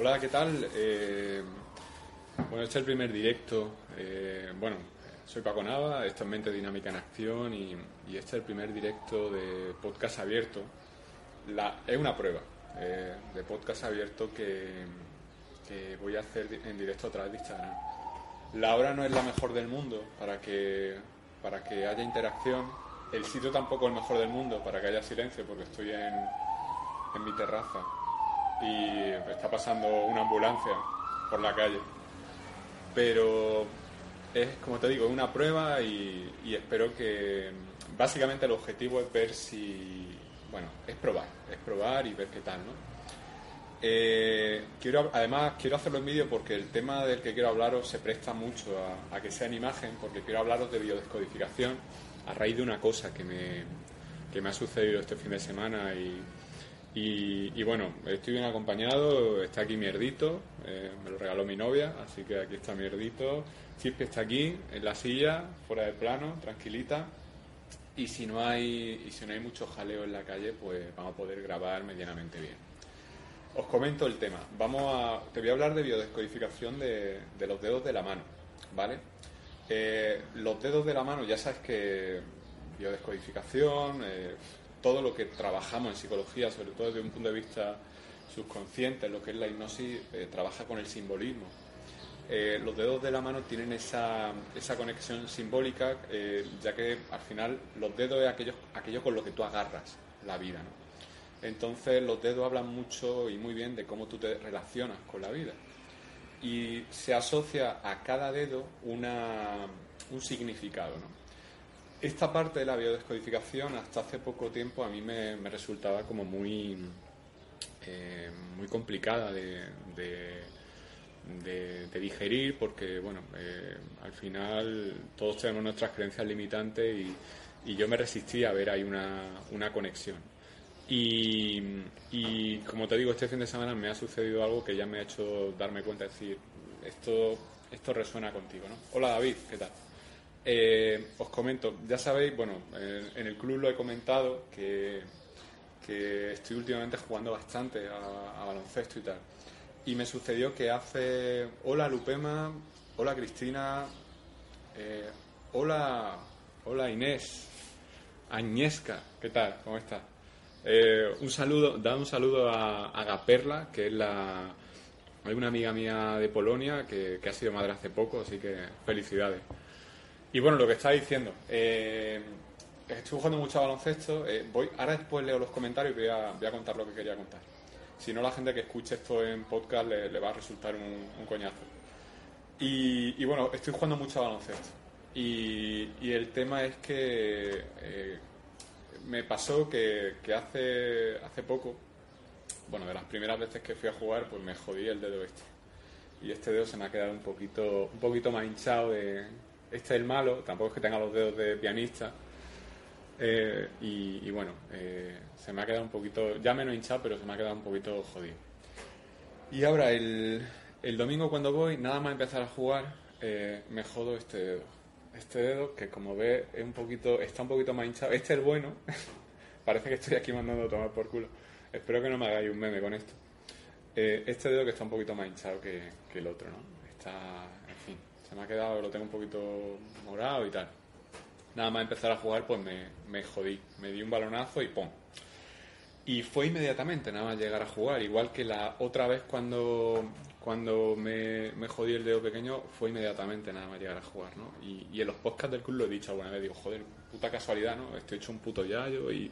Hola, ¿qué tal? Eh, bueno, este es el primer directo. Eh, bueno, soy Paco Nava, esto es Mente Dinámica en Acción y, este es el primer directo de podcast abierto. Es una prueba eh, de podcast abierto que, que, voy a hacer en directo a través de Instagram. La hora no es la mejor del mundo para que, para que haya interacción. El sitio tampoco es el mejor del mundo para que haya silencio porque estoy en, en mi terraza y está pasando una ambulancia por la calle. Pero es, como te digo, una prueba y, espero que básicamente el objetivo es ver si, bueno, es probar, es probar y ver qué tal, ¿no? Eh, quiero, además, quiero hacerlo en vídeo porque el tema del que quiero hablaros se presta mucho a, a, que sea en imagen, porque quiero hablaros de biodescodificación a raíz de una cosa que me, que me ha sucedido este fin de semana y, y, bueno, estoy bien acompañado, está aquí Mierdito, eh, me lo regaló mi novia, así que aquí está Mierdito. Chispi está aquí, en la silla, fuera de plano, tranquilita. Y si no hay, y si no hay mucho jaleo en la calle, pues vamos a poder grabar medianamente bien. Os comento el tema. Vamos a, te voy a hablar de biodescodificación de, los dedos de la mano, ¿vale? Eh, los dedos de la mano, ya sabes que biodescodificación, eh, todo lo que trabajamos en psicología, sobre todo desde un punto de vista subconsciente, lo que es la hipnosis, eh, trabaja con el simbolismo. Eh, los dedos de la mano tienen esa, esa conexión simbólica, eh, ya que al final los dedos es aquello, aquello con lo que tú agarras la vida. Entonces los dedos hablan mucho y muy bien de cómo tú te relacionas con la vida. Y se asocia a cada dedo una, un significado. ¿no? Esta parte de la biodescodificación hasta hace poco tiempo a mí me, resultaba como muy, eh, muy complicada de, digerir porque, bueno, eh, al final todos tenemos nuestras creencias limitantes y, yo me resistía a ver ahí una, una conexión. Y, y, como te digo, este fin de semana me ha sucedido algo que ya me ha hecho darme cuenta, es decir, esto, esto resuena contigo, ¿no? Hola David, ¿qué tal? Eh, os comento, ya sabéis, bueno, en, el club lo he comentado que, estoy últimamente jugando bastante a, baloncesto y tal. Y me sucedió que hace. Hola Lupema, hola Cristina, eh, hola, hola Inés, Añesca, ¿qué tal? ¿Cómo estás? Eh, un saludo, da un saludo a, a Gaperla, que es la. Hay una amiga mía de Polonia que, que ha sido madre hace poco, así que felicidades. Y bueno, lo que estaba diciendo, eh, estoy jugando mucho a baloncesto. Eh, voy, ahora después leo los comentarios y voy a, contar lo que quería contar. Si no, la gente que escuche esto en podcast le, va a resultar un, coñazo. Y, bueno, estoy jugando mucho a baloncesto. Y, el tema es que eh, me pasó que, hace, hace poco, bueno, de las primeras veces que fui a jugar, pues me jodí el dedo este. Y este dedo se me ha quedado un poquito, un poquito más hinchado de, este es el malo, tampoco es que tenga los dedos de pianista. Eh, y, bueno, eh, se me ha quedado un poquito, ya menos hinchado, pero se me ha quedado un poquito jodido. Y ahora, el, el domingo cuando voy, nada más empezar a jugar, eh, me jodo este dedo. Este dedo que como ve es un poquito, está un poquito más hinchado. Este es el bueno. Parece que estoy aquí mandando a tomar por culo. Espero que no me hagáis un meme con esto. este dedo que está un poquito más hinchado que, que el otro, ¿no? Está, se me ha quedado, lo tengo un poquito morado y tal. Nada más empezar a jugar, pues me, jodí. Me di un balonazo y ¡pum! Y fue inmediatamente, nada más llegar a jugar. Igual que la otra vez cuando, cuando me, jodí el dedo pequeño, fue inmediatamente nada más llegar a jugar, ¿no? Y, en los podcasts del club lo he dicho alguna vez, digo, joder, puta casualidad, ¿no? Estoy hecho un puto yayo y,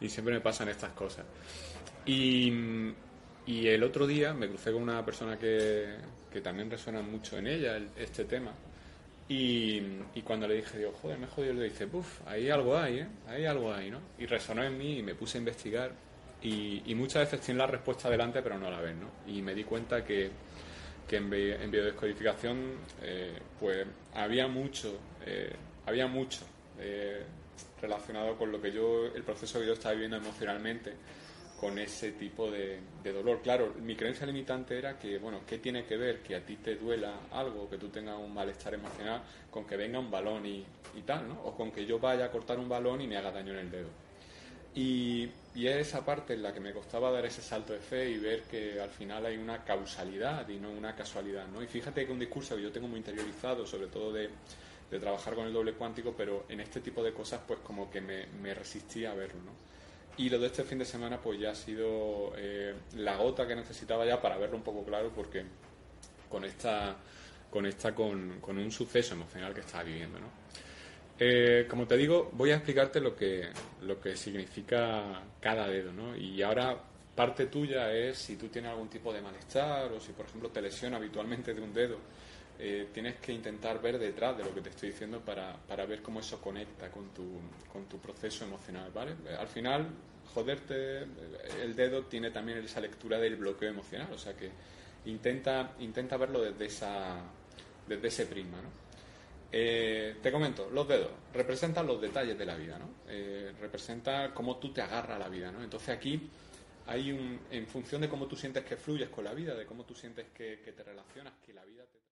y siempre me pasan estas cosas. Y, y el otro día me crucé con una persona que, que también resuena mucho en ella este tema. Y, y, cuando le dije, digo, joder, me jodido, le dice, puff, ahí algo hay, ¿eh? Ahí algo hay, ¿no? Y resonó en mí y me puse a investigar. Y, y muchas veces tiene la respuesta delante, pero no la ven, ¿no? Y me di cuenta que, que en, en, biodescodificación, eh, pues había mucho, eh, había mucho eh, relacionado con lo que yo, el proceso que yo estaba viviendo emocionalmente con ese tipo de, dolor. Claro, mi creencia limitante era que, bueno, ¿qué tiene que ver que a ti te duela algo, que tú tengas un malestar emocional con que venga un balón y, tal, ¿no? O con que yo vaya a cortar un balón y me haga daño en el dedo. Y, y es esa parte en la que me costaba dar ese salto de fe y ver que al final hay una causalidad y no una casualidad, ¿no? Y fíjate que un discurso que yo tengo muy interiorizado, sobre todo de, de trabajar con el doble cuántico, pero en este tipo de cosas pues como que me, me resistía a verlo, ¿no? Y lo de este fin de semana pues ya ha sido eh, la gota que necesitaba ya para verlo un poco claro porque con esta conecta con, con un suceso emocional que estaba viviendo, ¿no? Eh, como te digo, voy a explicarte lo que, lo que significa cada dedo, ¿no? Y ahora parte tuya es si tú tienes algún tipo de malestar o si, por ejemplo, te lesiona habitualmente de un dedo, eh, tienes que intentar ver detrás de lo que te estoy diciendo para, para ver cómo eso conecta con tu, con tu proceso emocional, ¿vale? Al final, joderte el dedo tiene también esa lectura del bloqueo emocional, o sea que intenta, intenta verlo desde, esa, desde ese prisma, ¿no? Eh, te comento, los dedos representan los detalles de la vida, ¿no? Eh, representa cómo tú te agarras a la vida, ¿no? Entonces aquí hay un, en función de cómo tú sientes que fluyes con la vida, de cómo tú sientes que, que te relacionas, que la vida te...